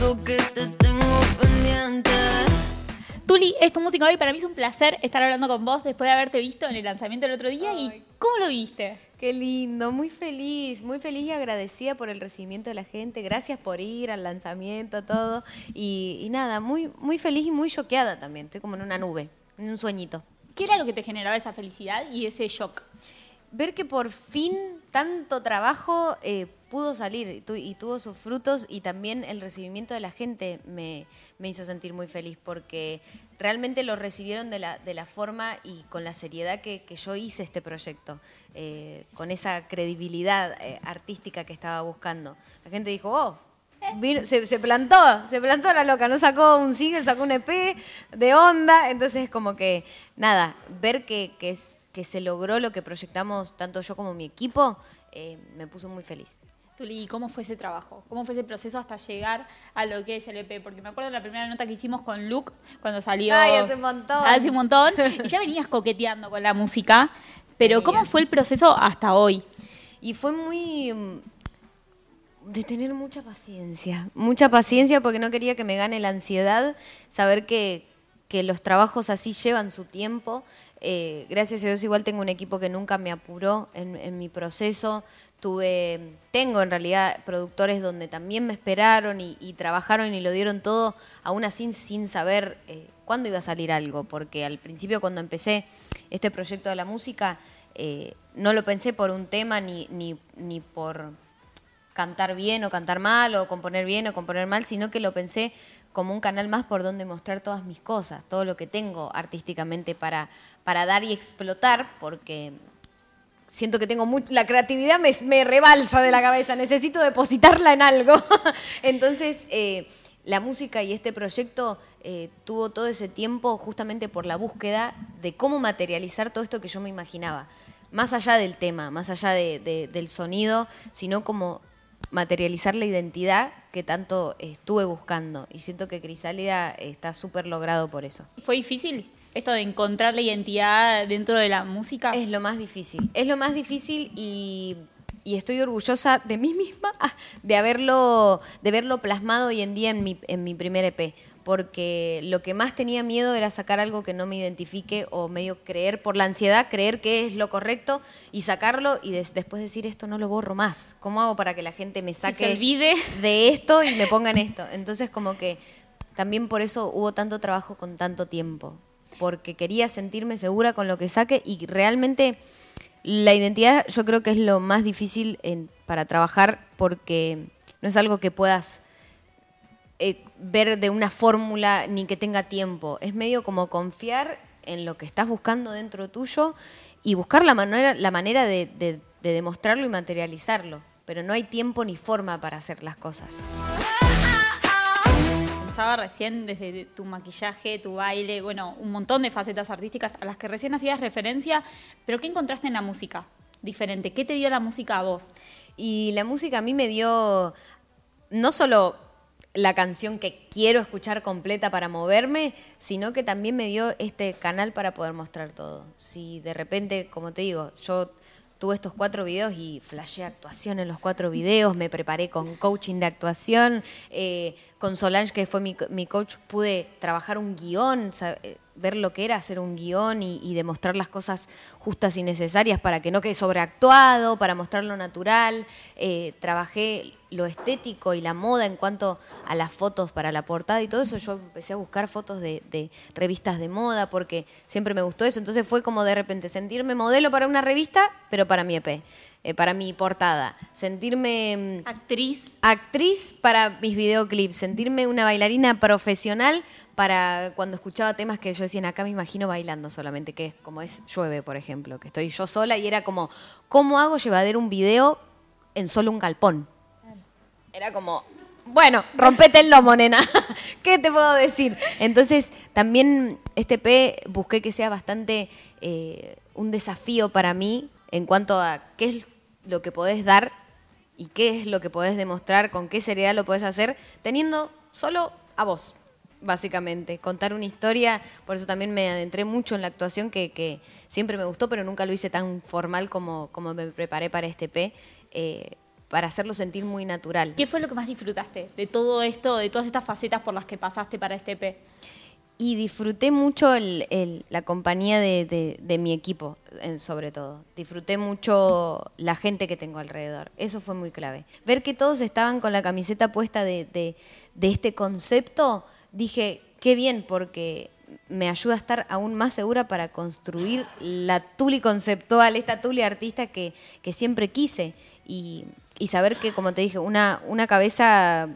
que te tengo pendiente. Tuli, es tu música hoy. Para mí es un placer estar hablando con vos después de haberte visto en el lanzamiento el otro día. ¿Y cómo lo viste? Qué lindo, muy feliz, muy feliz y agradecida por el recibimiento de la gente. Gracias por ir al lanzamiento, todo. Y, y nada, muy, muy feliz y muy choqueada también. Estoy como en una nube, en un sueñito. ¿Qué era lo que te generaba esa felicidad y ese shock? Ver que por fin tanto trabajo eh, pudo salir y, tu- y tuvo sus frutos y también el recibimiento de la gente me, me hizo sentir muy feliz porque realmente lo recibieron de la, de la forma y con la seriedad que, que yo hice este proyecto, eh, con esa credibilidad eh, artística que estaba buscando. La gente dijo, oh, se, plantó, se plantó la loca, no sacó un single, sacó un EP de onda, entonces como que, nada, ver que, que se logró lo que proyectamos tanto yo como mi equipo, eh, me puso muy feliz. Tuli, ¿cómo fue ese trabajo? ¿Cómo fue ese proceso hasta llegar a lo que es el EP? Porque me acuerdo de la primera nota que hicimos con Luke cuando salió. Ay, hace un montón. Hace un montón. Y ya venías coqueteando con la música. Pero. ¿cómo fue el proceso hasta hoy? Y fue muy... mm, de tener mucha paciencia, mucha paciencia porque no quería que me gane la ansiedad, saber que, que los trabajos así llevan su tiempo. Eh, gracias a Dios igual tengo un equipo que nunca me apuró en, mi proceso. Tuve, tengo en realidad productores donde también me esperaron y, y trabajaron y lo dieron todo, aún así sin saber eh, cuándo iba a salir algo, porque al principio cuando empecé este proyecto de la música, eh, no lo pensé por un tema ni, ni, ni por cantar bien o cantar mal o componer bien o componer mal, sino que lo pensé como un canal más por donde mostrar todas mis cosas, todo lo que tengo artísticamente para, para dar y explotar, porque siento que tengo muy, la creatividad me, rebalsa de la cabeza, necesito depositarla en algo. Entonces, eh, la música y este proyecto eh, tuvo todo ese tiempo justamente por la búsqueda de cómo materializar todo esto que yo me imaginaba. Más allá del tema, más allá de- de- del sonido, sino como materializar la identidad que tanto estuve buscando. Y siento que Crisálida está súper logrado por eso. ¿Fue difícil esto de encontrar la identidad dentro de la música? Es lo más difícil. Es lo más difícil y, y estoy orgullosa de mí misma de haberlo, de verlo plasmado hoy en día en mi, en mi primer EP. Porque lo que más tenía miedo era sacar algo que no me identifique o medio creer por la ansiedad, creer que es lo correcto y sacarlo y des- después decir esto no lo borro más. ¿Cómo hago para que la gente me Si saque se olvide. de esto y me pongan esto? Entonces como que también por eso hubo tanto trabajo con tanto tiempo, porque quería sentirme segura con lo que saque y realmente la identidad yo creo que es lo más difícil en- para trabajar porque no es algo que puedas eh, ver de una fórmula ni que tenga tiempo. Es medio como confiar en lo que estás buscando dentro tuyo y buscar la manera, la manera de, de- de demostrarlo y materializarlo. Pero no hay tiempo ni forma para hacer las cosas. Pensaba recién desde tu maquillaje, tu baile, bueno, un montón de facetas artísticas a las que recién hacías referencia, pero ¿qué encontraste en la música diferente? ¿Qué te dio la música a vos? Y la música a mí me dio no solo la canción que quiero escuchar completa para moverme, sino que también me dio este canal para poder mostrar todo. Si de repente, como te digo, yo tuve estos cuatro videos y flashé actuación en los cuatro videos, me preparé con coaching de actuación, eh, con Solange, que fue mi, mi coach, pude trabajar un guion, eh, ver lo que era hacer un guion y, demostrar las cosas justas y necesarias para que no quede sobreactuado, para mostrar lo natural. Eh, trabajé lo estético y la moda en cuanto a las fotos para la portada y todo eso. Yo empecé a buscar fotos de, de revistas de moda porque siempre me gustó eso. Entonces fue como de repente sentirme modelo para una revista, pero para mi EP, eh, para mi portada. Sentirme... mm, Actriz. actriz para mis videoclips, sentirme una bailarina profesional para cuando escuchaba temas que yo decía, acá me imagino bailando solamente, que es como es Llueve, por ejemplo, que estoy yo sola y era como, ¿cómo hago llevadero un video en solo un galpón? Era como, bueno, rompete el lomo, nena. ¿Qué te puedo decir? Entonces, también este P busqué que sea bastante eh, un desafío para mí en cuanto a qué es lo que podés dar y qué es lo que podés demostrar, con qué seriedad lo podés hacer, teniendo solo a vos, básicamente. Contar una historia, por eso también me adentré mucho en la actuación, que, que siempre me gustó, pero nunca lo hice tan formal como, como me preparé para este P. Eh, para hacerlo sentir muy natural. ¿Qué fue lo que más disfrutaste de todo esto, de todas estas facetas por las que pasaste para este EP? Y disfruté mucho la compañía de, mi equipo, sobre todo. Disfruté mucho la gente que tengo alrededor. Eso fue muy clave. Ver que todos estaban con la camiseta puesta de, este concepto, dije, qué bien, porque me ayuda a estar aún más segura para construir la Tuli conceptual, esta Tuli artista que, siempre quise. Y, saber que, como te dije, una, una cabeza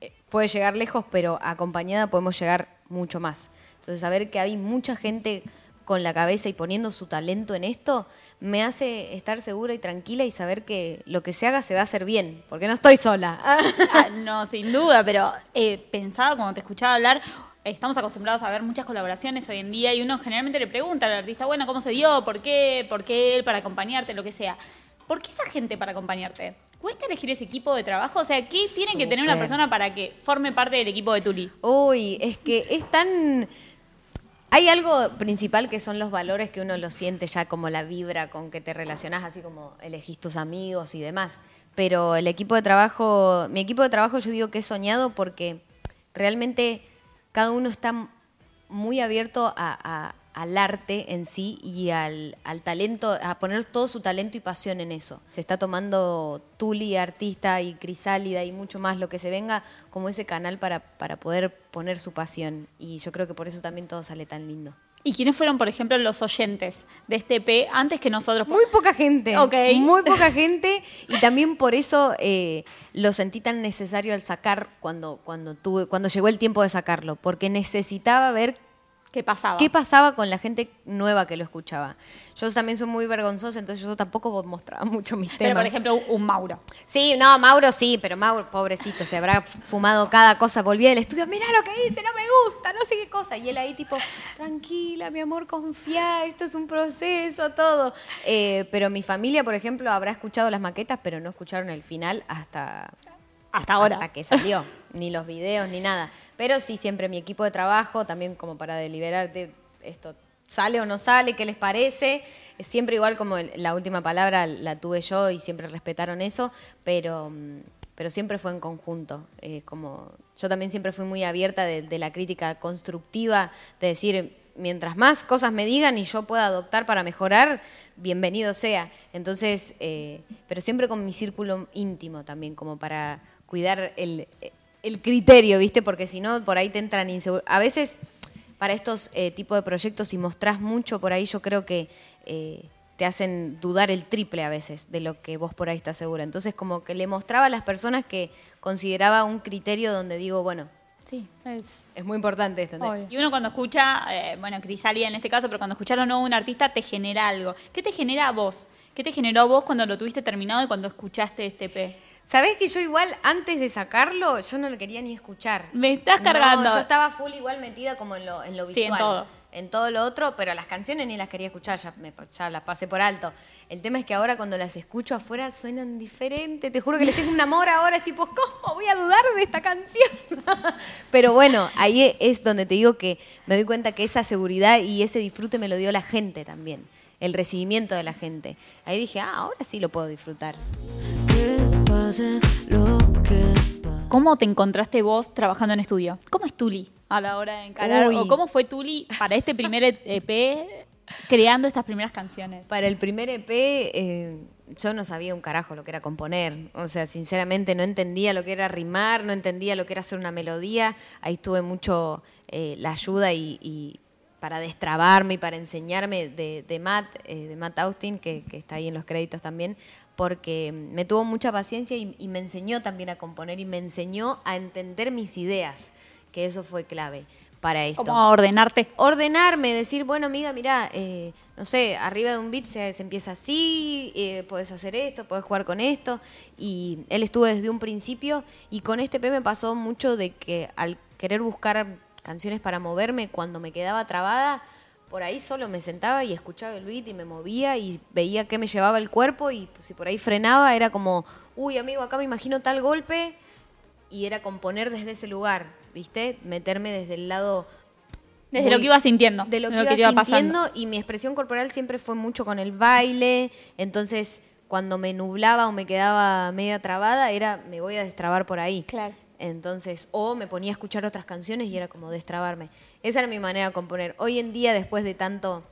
eh, puede llegar lejos, pero acompañada podemos llegar mucho más. Entonces, saber que hay mucha gente con la cabeza y poniendo su talento en esto, me hace estar segura y tranquila y saber que lo que se haga se va a hacer bien, porque no estoy sola. Ah, no, sin duda, pero eh, pensaba cuando te escuchaba hablar, estamos acostumbrados a ver muchas colaboraciones hoy en día y uno generalmente le pregunta al artista, bueno, ¿cómo se dio? ¿Por qué? ¿Por qué él? Para acompañarte, lo que sea. ¿Por qué esa gente para acompañarte? ¿Cuesta elegir ese equipo de trabajo? O sea, ¿qué tiene que tener una persona para que forme parte del equipo de Tuli? Uy, es que es tan... Hay algo principal que son los valores que uno lo siente ya como la vibra con que te relacionás, así como elegís tus amigos y demás. Pero el equipo de trabajo, mi equipo de trabajo yo digo que es soñado porque realmente cada uno está muy abierto a- a- al arte en sí y al, al talento, a poner todo su talento y pasión en eso. Se está tomando Tuli, artista y Crisálida y mucho más lo que se venga como ese canal para, para poder poner su pasión. Y yo creo que por eso también todo sale tan lindo. ¿Y quiénes fueron, por ejemplo, los oyentes de este EP antes que nosotros? Muy poca gente. Ok. Muy poca gente. Y también por eso eh, lo sentí tan necesario al sacar cuando, cuando, tuve, cuando llegó el tiempo de sacarlo. Porque necesitaba ver ¿Qué pasaba? ¿Qué pasaba con la gente nueva que lo escuchaba? Yo también soy muy vergonzosa, entonces yo tampoco mostraba mucho mis temas. Pero, por ejemplo, un Mauro. Sí, no, Mauro sí, pero Mauro, pobrecito, se habrá fumado cada cosa. Volvía del estudio, mirá lo que hice, no me gusta, no sé qué cosa. Y él ahí tipo, tranquila, mi amor, confía, esto es un proceso, todo. Eh, pero mi familia, por ejemplo, habrá escuchado las maquetas, pero no escucharon el final hasta Hasta ahora. hasta que salió, ni los videos ni nada. Pero sí, siempre mi equipo de trabajo, también como para deliberarte esto sale o no sale, qué les parece. Siempre igual como la última palabra la tuve yo y siempre respetaron eso, pero, mm, pero siempre fue en conjunto. Eh, como yo también siempre fui muy abierta de, de la crítica constructiva, de decir, mientras más cosas me digan y yo pueda adoptar para mejorar, bienvenido sea. Entonces, eh, pero siempre con mi círculo íntimo también, como para cuidar el, el criterio, ¿viste? Porque si no, por ahí te entran inseguridades. A veces, para estos eh, tipos de proyectos, si mostrás mucho por ahí, yo creo que eh, te hacen dudar el triple a veces de lo que vos por ahí estás segura. Entonces, como que le mostraba a las personas que consideraba un criterio donde digo, bueno, Sí, es... es muy importante esto. Y uno cuando escucha, eh, bueno, Crisalia en este caso, pero cuando escucharon a un artista te genera algo. ¿Qué te genera a vos? ¿Qué te generó a vos cuando lo tuviste terminado y cuando escuchaste este EP? ¿Sabés que yo igual antes de sacarlo, yo no lo quería ni escuchar? Me estás No, cargando. yo estaba full igual metida como en lo, en lo Sí, en visual. todo. En todo lo otro, pero las canciones ni las quería escuchar, ya, me- ya las pasé por alto. El tema es que ahora cuando las escucho afuera suenan diferente. Te juro que les tengo un amor ahora, es tipo, ¿cómo voy a dudar de esta canción? pero bueno, ahí es donde te digo que me doy cuenta que esa seguridad y ese disfrute me lo dio la gente también. El recibimiento de la gente. Ahí dije, ah, ahora sí lo puedo disfrutar. Que pase lo que pase. ¿Cómo te encontraste vos trabajando en estudio? ¿Cómo es Tuli a la hora de encarar? Uy. ¿O cómo fue Tuli para este primer EP creando estas primeras canciones? Para el primer EP, eh, yo no sabía un carajo lo que era componer. O sea, sinceramente no entendía lo que era rimar, no entendía lo que era hacer una melodía. Ahí tuve mucho eh, la ayuda y, y para destrabarme y para enseñarme de, de Matt, eh, de Matt Austin, que, que está ahí en los créditos también, porque me tuvo mucha paciencia y, y me enseñó también a componer y me enseñó a entender mis ideas, que eso fue clave para esto ¿Cómo ordenarte? ordenarme, decir, bueno, amiga, mira, eh, no sé, arriba de un beat se, se empieza así, eh, puedes hacer esto, puedes jugar con esto. Y él estuvo desde un principio y con este P me pasó mucho de que al querer buscar canciones para moverme, cuando me quedaba trabada, por ahí solo me sentaba y escuchaba el beat y me movía y veía que me llevaba el cuerpo y si por ahí frenaba era como, uy, amigo, acá me imagino tal golpe y era componer desde ese lugar, ¿viste? Meterme desde el lado Desde muy- lo que ibas sintiendo. de lo que iba iba sintiendo pasando. y mi expresión corporal siempre fue mucho con el baile, entonces cuando me nublaba o me quedaba media trabada, era me voy a destrabar por ahí. Claro. Entonces, o me ponía a escuchar otras canciones y era como destrabarme. Esa era mi manera de componer. Hoy en día, después de tanto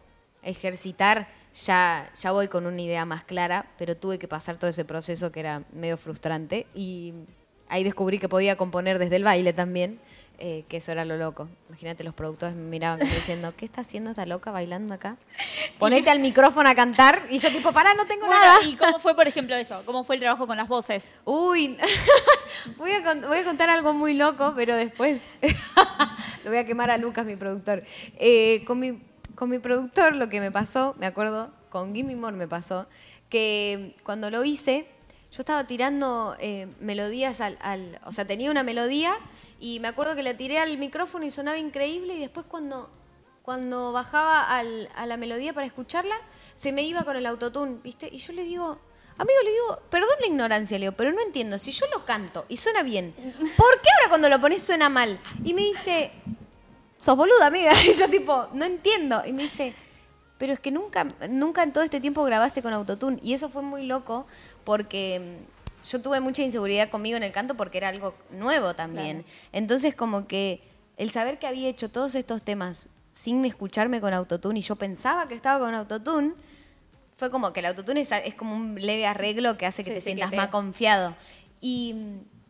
ejercitar, ya, ya voy con una idea más clara, pero tuve que pasar todo ese proceso que era medio frustrante y ahí descubrí que podía componer desde el baile también, eh, que eso era lo loco. Imagínate, los productores me miraban como diciendo, ¿qué está haciendo esta loca bailando acá? Ponete al micrófono a cantar y yo tipo, pará, no tengo Bueno, nada. ¿y cómo fue, por ejemplo, eso? ¿Cómo fue el trabajo con las voces? Uy, voy a, con- voy a contar algo muy loco, pero después lo voy a quemar a Lucas, mi productor. Eh, con, mi, con mi productor lo que me pasó, me acuerdo, con Gimme More me pasó, que cuando lo hice, yo estaba tirando eh, melodías al, al- O sea, tenía una melodía y me acuerdo que la tiré al micrófono y sonaba increíble y después cuando, cuando bajaba a la melodía para escucharla, se me iba con el autotune, ¿viste? Y yo le digo... Amigo, le digo, perdón la ignorancia, Leo, pero no entiendo. Si yo lo canto y suena bien, ¿por qué ahora cuando lo pones suena mal? Y me dice, sos boluda, amiga. Y yo tipo, no entiendo. Y me dice, pero es que nunca, nunca en todo este tiempo grabaste con autotune. Y eso fue muy loco porque yo tuve mucha inseguridad conmigo en el canto porque era algo nuevo también. Entonces como que el saber que había hecho todos estos temas sin escucharme con autotune y yo pensaba que estaba con autotune, fue como que el autotune es, es como un leve arreglo que hace que Sí, te sí, sientas que te- más confiado. Y,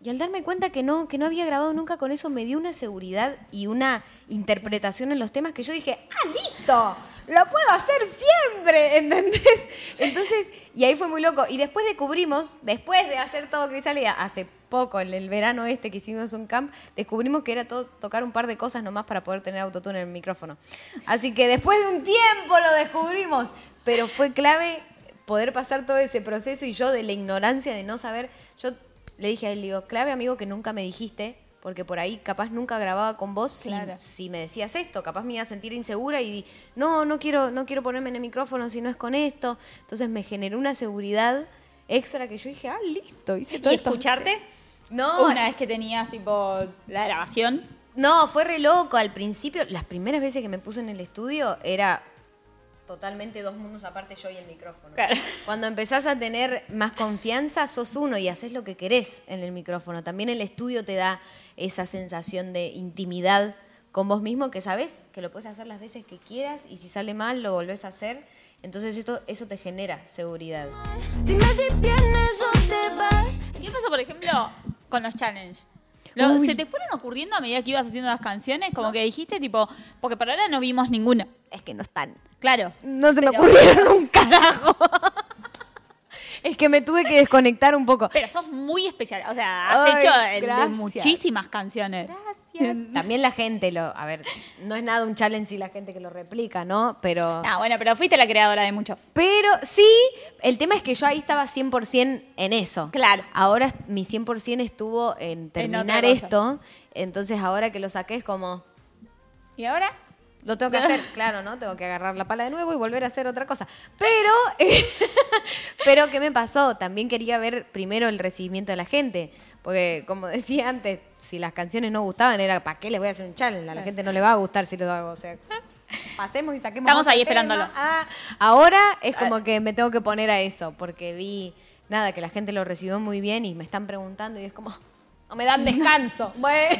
y al darme cuenta que no, que no había grabado nunca con eso, me dio una seguridad y una interpretación en los temas que yo dije, ¡ah, listo! ¡Lo puedo hacer siempre! ¿Entendés? Entonces, y ahí fue muy loco. Y después descubrimos, después de hacer todo Crisalida, hace poco, en el verano este que hicimos un camp, descubrimos que era todo tocar un par de cosas nomás para poder tener autotune en el micrófono. Así que después de un tiempo lo descubrimos, pero fue clave poder pasar todo ese proceso y yo de la ignorancia de no saber, yo le dije a él, digo, clave amigo que nunca me dijiste, porque por ahí capaz nunca grababa con vos si- Claro. si, me decías esto, capaz me iba a sentir insegura y di, no, no quiero, no quiero ponerme en el micrófono si no es con esto. Entonces me generó una seguridad extra que yo dije, ah, listo, hice todo ¿Y esto. escucharte? No, Una vez que tenías, tipo, la grabación. no, fue re loco. Al principio, las primeras veces que me puse en el estudio era totalmente dos mundos aparte yo y el micrófono. Claro. Cuando empezás a tener más confianza, sos uno y haces lo que querés en el micrófono. También el estudio te da esa sensación de intimidad con vos mismo que sabés que lo puedes hacer las veces que quieras y si sale mal lo volvés a hacer. Entonces esto, eso te genera seguridad. Dime si vienes o te vas. ¿Qué pasa, por ejemplo, con los challenge? Lo-. ¿Se te fueron ocurriendo a medida que ibas haciendo las canciones? Como que dijiste, tipo, porque por ahora no vimos ninguna. Es que no están. Claro. No se me Pero- ocurrieron un carajo. es que me tuve que desconectar un poco. Pero sos muy especial. O sea, has Ay, hecho el muchísimas canciones. Gracias. También la gente lo. A ver, no es nada un challenge si la gente que lo replica, ¿no? Pero. Ah, bueno, pero fuiste la creadora de muchos. Pero sí, el tema es que yo ahí estaba 100% en eso. Claro. Ahora mi 100% estuvo en terminar cosa. esto. Entonces ahora que lo saqué es como. ¿Y ahora? Lo tengo que hacer, claro, ¿no? Tengo que agarrar la pala de nuevo y volver a hacer otra cosa. Pero, pero ¿qué me pasó? También quería ver primero el recibimiento de la gente. Porque, como decía antes, si las canciones no gustaban, era ¿para qué les voy a hacer un challenge? A la gente no le va a gustar si lo hago. O sea, pasemos y saquemos. Estamos ahí tema. esperándolo. Ah, ahora es como que me tengo que poner a eso, porque vi, nada, que la gente lo recibió muy bien y me están preguntando y es como, no me dan descanso. Bueno.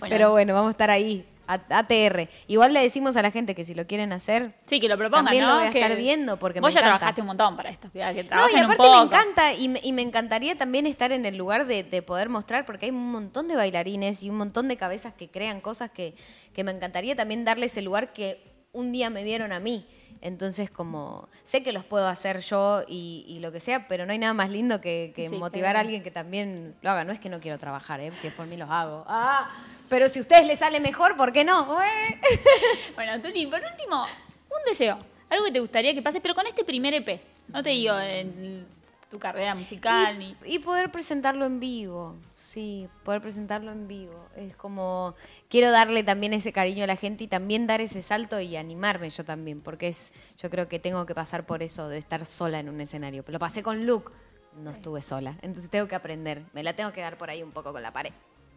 Pero bueno, vamos a estar ahí, ATR. Igual le decimos a la gente que si lo quieren hacer, Sí, que lo propongan, También ¿no? lo voy a Que estar viendo porque Vos me ya encanta. trabajaste un montón para esto. Que, No, y trabajen un aparte poco. me encanta y me, y me encantaría también estar en el lugar de, de poder mostrar, porque hay un montón de bailarines y un montón de cabezas que crean cosas que, que me encantaría también darles el lugar que un día me dieron a mí. Entonces, como sé que los puedo hacer yo y, y lo que sea, pero no hay nada más lindo que, que Sí, motivar claro. a alguien que también lo haga. No es que no quiero trabajar, ¿eh? si es por mí los hago. Ah, pero si a ustedes les sale mejor, ¿por qué no? Eh. Bueno, Tuli, por último, un deseo. Algo que te gustaría que pase, pero con este primer EP. No te digo en tu carrera musical ni. Y, y poder presentarlo en vivo, sí, poder presentarlo en vivo. Es como, quiero darle también ese cariño a la gente y también dar ese salto y animarme yo también, porque es, yo creo que tengo que pasar por eso de estar sola en un escenario. Lo pasé con Luke, no estuve sola, entonces tengo que aprender, me la tengo que dar por ahí un poco con la pared,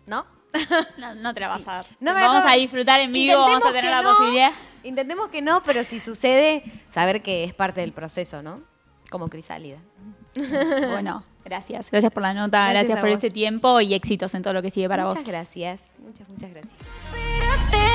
¿no? No, no te la vas Sí. a dar. No me la vamos a disfrutar en vivo, vamos a tener la no, posibilidad. Intentemos que no, pero si sucede, saber que es parte del proceso, ¿no? Como Crisálida. Bueno, gracias. Gracias por la nota, Gracias por vos. este tiempo y éxitos en todo lo que sigue para muchas vos. gracias. Muchas, muchas gracias.